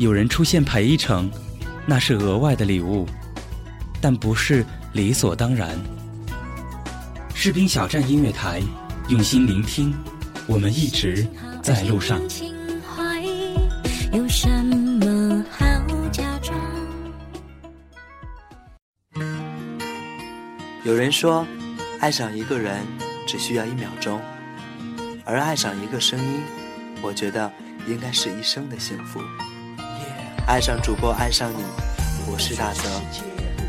有人出现陪一程，那是额外的礼物，但不是理所当然。”士兵小站音乐台，用心聆听，我们一直在路上。有什么好假装？有人说，爱上一个人只需要一秒钟，而爱上一个声音，我觉得应该是一生的幸福。爱上主播，爱上你，我是大泽，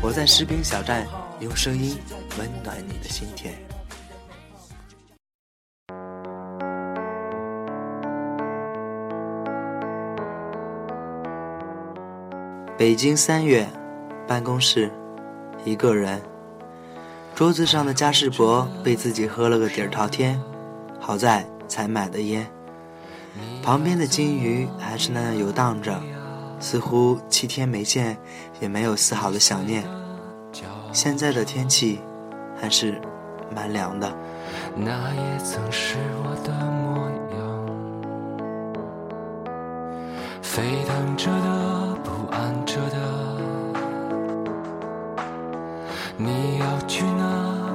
我在士兵小站用声音温暖你的心田。北京三月，办公室，一个人。桌子上的嘉士伯被自己喝了个底儿朝天，好在才买的烟。旁边的金鱼还是那样游荡着，似乎七天没见也没有丝毫的想念。现在的天气还是蛮凉的。那也曾是我的模样，沸腾着的，不安着的。你要去哪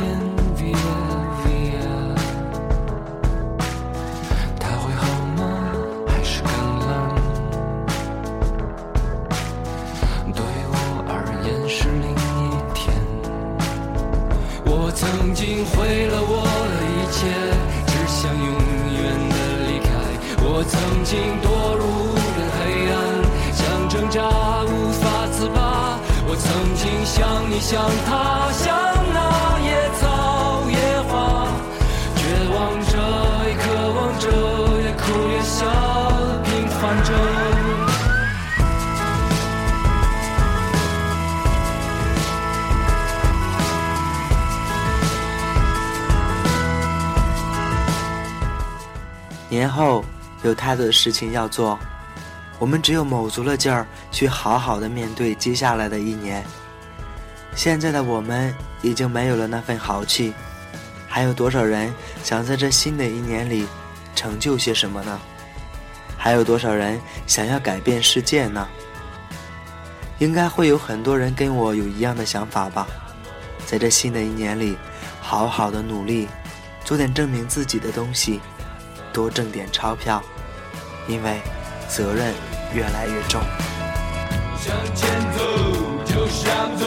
的年后有太多的事情要做，我们只有卯足了劲儿去好好的面对接下来的一年。现在的我们已经没有了那份豪气，还有多少人想在这新的一年里成就些什么呢？还有多少人想要改变世界呢？应该会有很多人跟我有一样的想法吧。在这新的一年里，好好的努力，做点证明自己的东西。多挣点钞票，因为责任越来越重。向前走，就向走，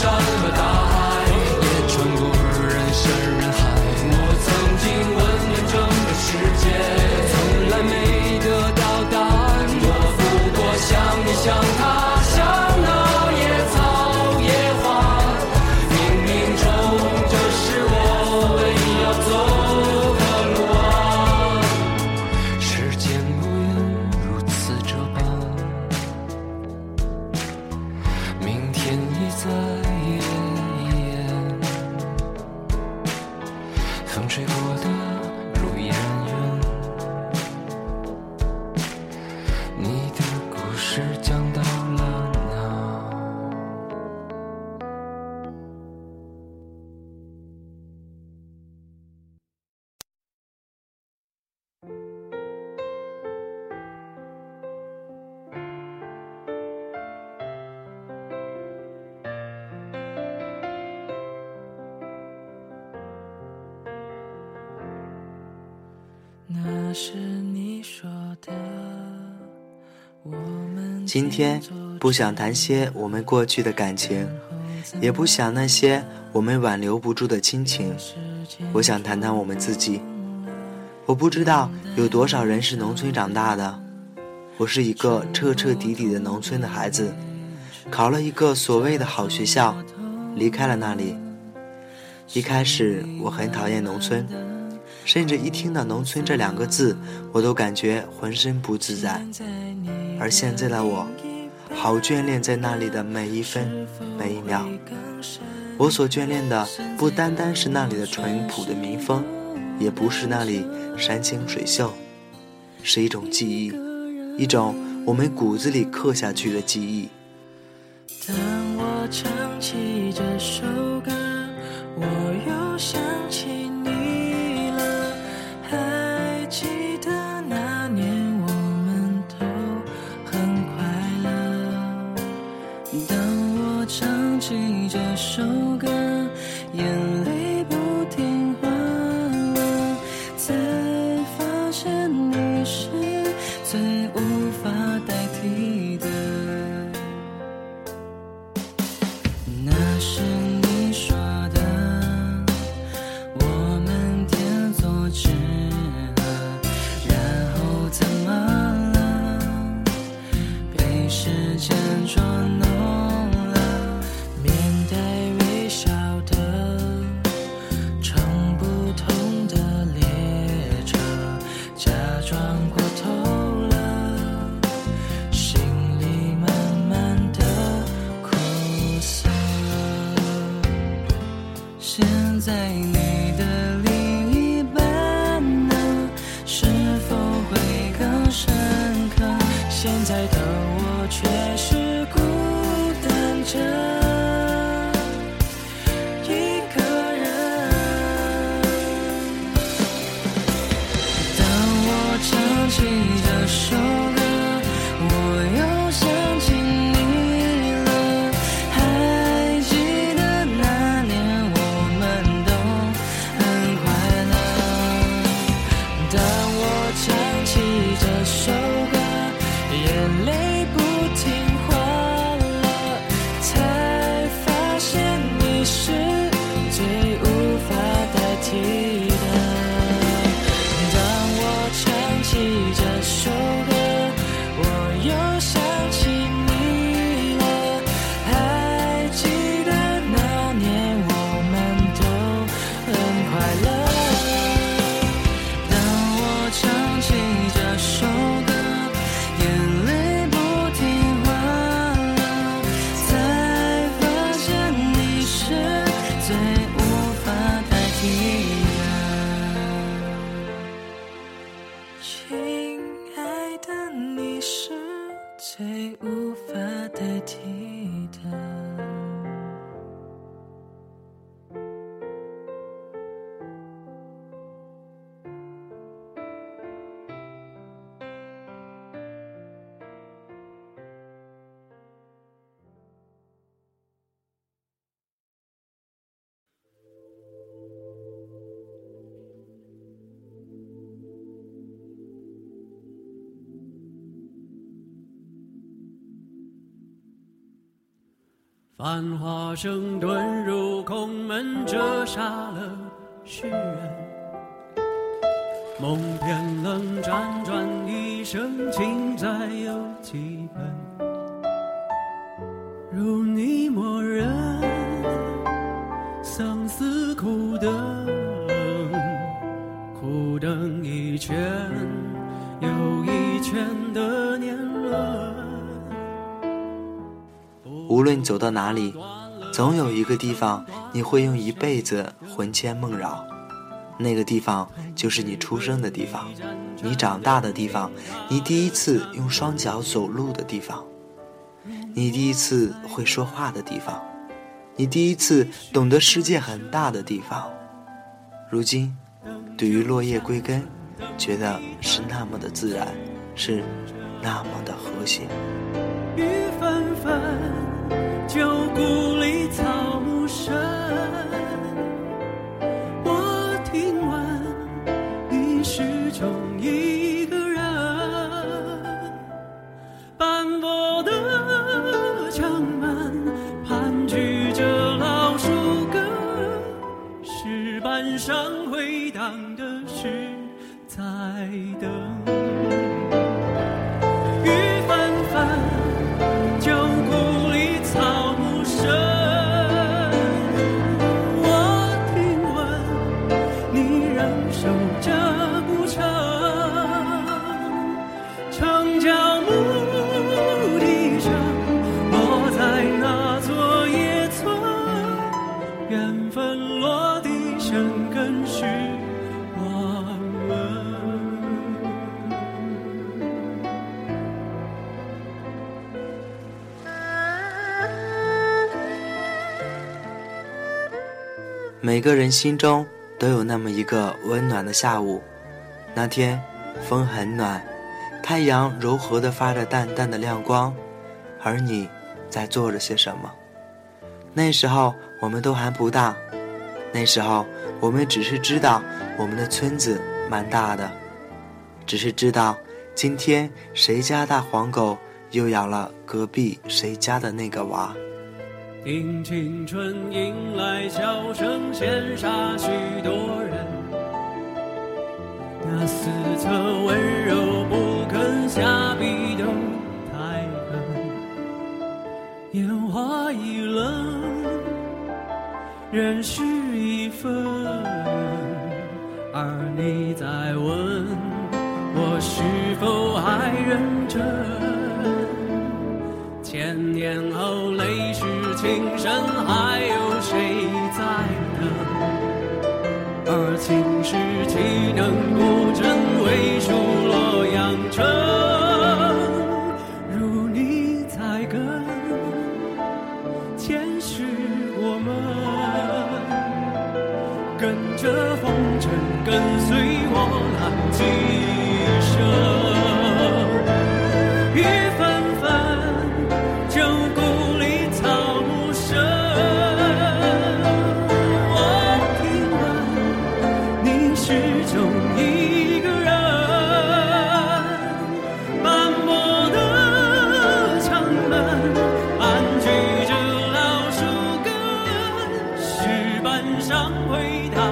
跨过今天不想谈些我们过去的感情，也不想那些我们挽留不住的亲情。我想谈谈我们自己。我不知道有多少人是农村长大的，我是一个彻彻底底的农村的孩子，考了一个所谓的好学校，离开了那里。一开始我很讨厌农村，甚至一听到农村这两个字，我都感觉浑身不自在。而现在的我，好眷恋在那里的每一分每一秒。我所眷恋的不单单是那里的淳朴的民风，也不是那里山清水秀，是一种记忆，一种我们骨子里刻下去的记忆。当我唱起这首歌，我又想起繁华声遁入空门，折煞了世人。梦偏冷，辗转一生，情债有几无论走到哪里，总有一个地方你会用一辈子魂牵梦绕。那个地方就是你出生的地方，你长大的地方，你第一次用双脚走路的地方，你第一次会说话的地方，你第一次懂得世界很大的地方。如今，对于落叶归根，觉得是那么的自然，是那么的和谐。雨纷纷，Google. 每个人心中都有那么一个温暖的下午，那天风很暖，太阳柔和地发着淡淡的亮光，而你在做着些什么？那时候我们都还不大，那时候我们只是知道我们的村子蛮大的，只是知道今天谁家大黄狗又咬了隔壁谁家的那个娃。听青春迎来笑声，羡煞许多人。那四侧温柔不肯下笔都太狠，烟花易冷，人事已分。而你在问我是否还认真？千年后泪水情深，还有谁在等？而青史岂能不真为数洛阳城？如你在跟，前世我们跟着红尘，跟随我浪上回答。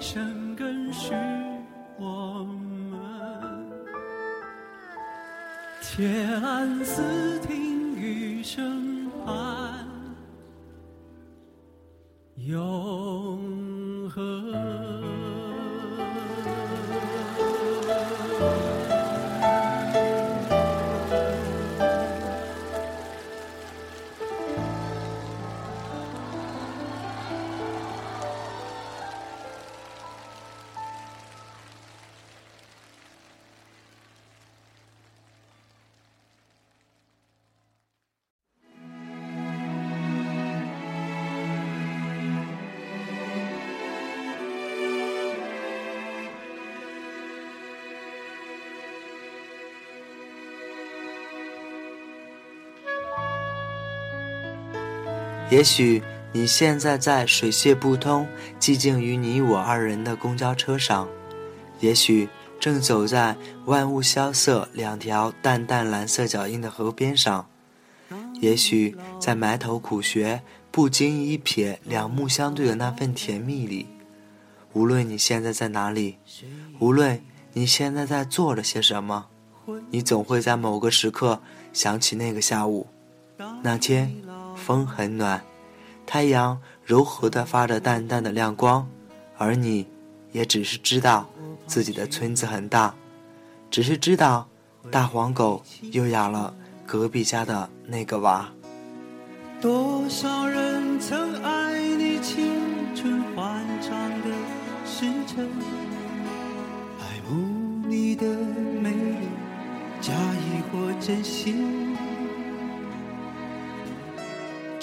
生根是我们。且安思听雨声盼永也许你现在在水泄不通、寂静于你我二人的公交车上，也许正走在万物萧瑟、两条淡淡蓝色脚印的河边上，也许在埋头苦学、不经意一瞥两目相对的那份甜蜜里。无论你现在在哪里，无论你现在在做了些什么，你总会在某个时刻想起那个下午，那天风很暖。太阳柔和地发着淡淡的亮光，而你，也只是知道自己的村子很大，只是知道大黄狗又咬了隔壁家的那个娃。多少人曾爱你青春欢畅的时辰，爱慕你的美丽，假意或真心。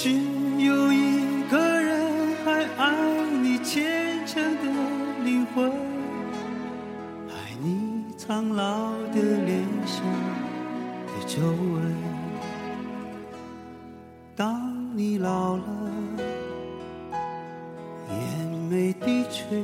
只有一个人还爱你虔诚的灵魂，爱你苍老的脸上的皱纹。当你老了，眼眉低垂，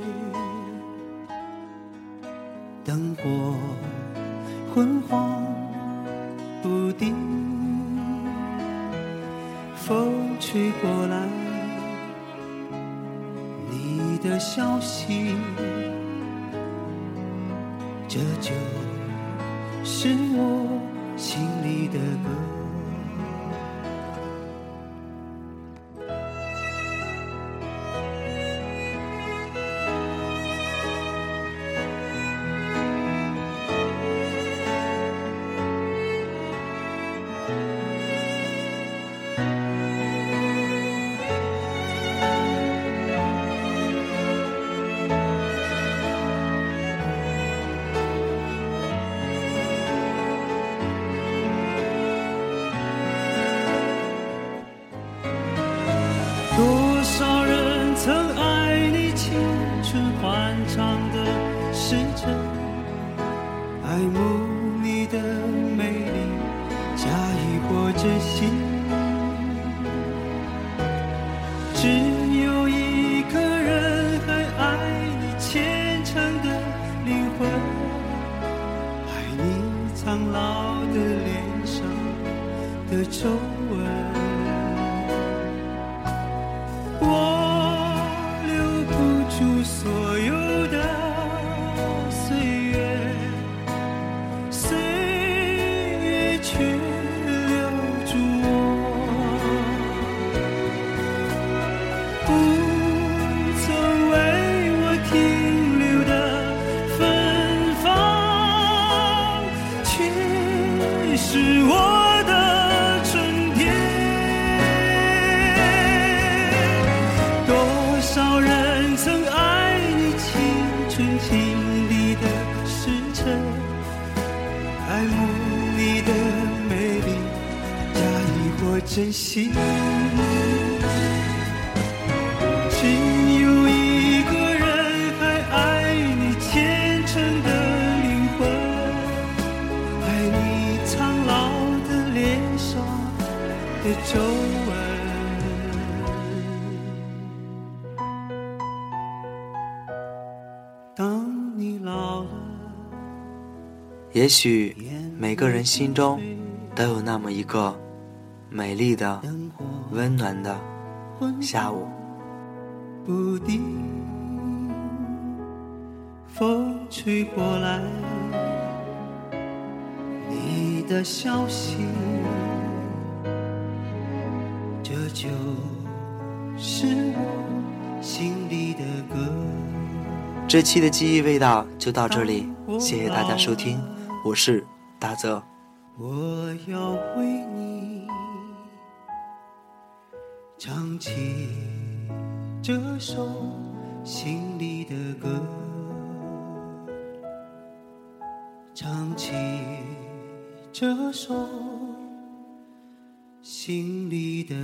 这心。当你老，也许每个人心中都有那么一个美丽的、温暖的下午。不定，风吹过来，你的消息，就是我心里的歌。这期的记忆味道就到这里，谢谢大家收听，我是大泽。我要为你唱起这首心里的歌，唱起这首心里的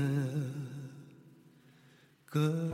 歌。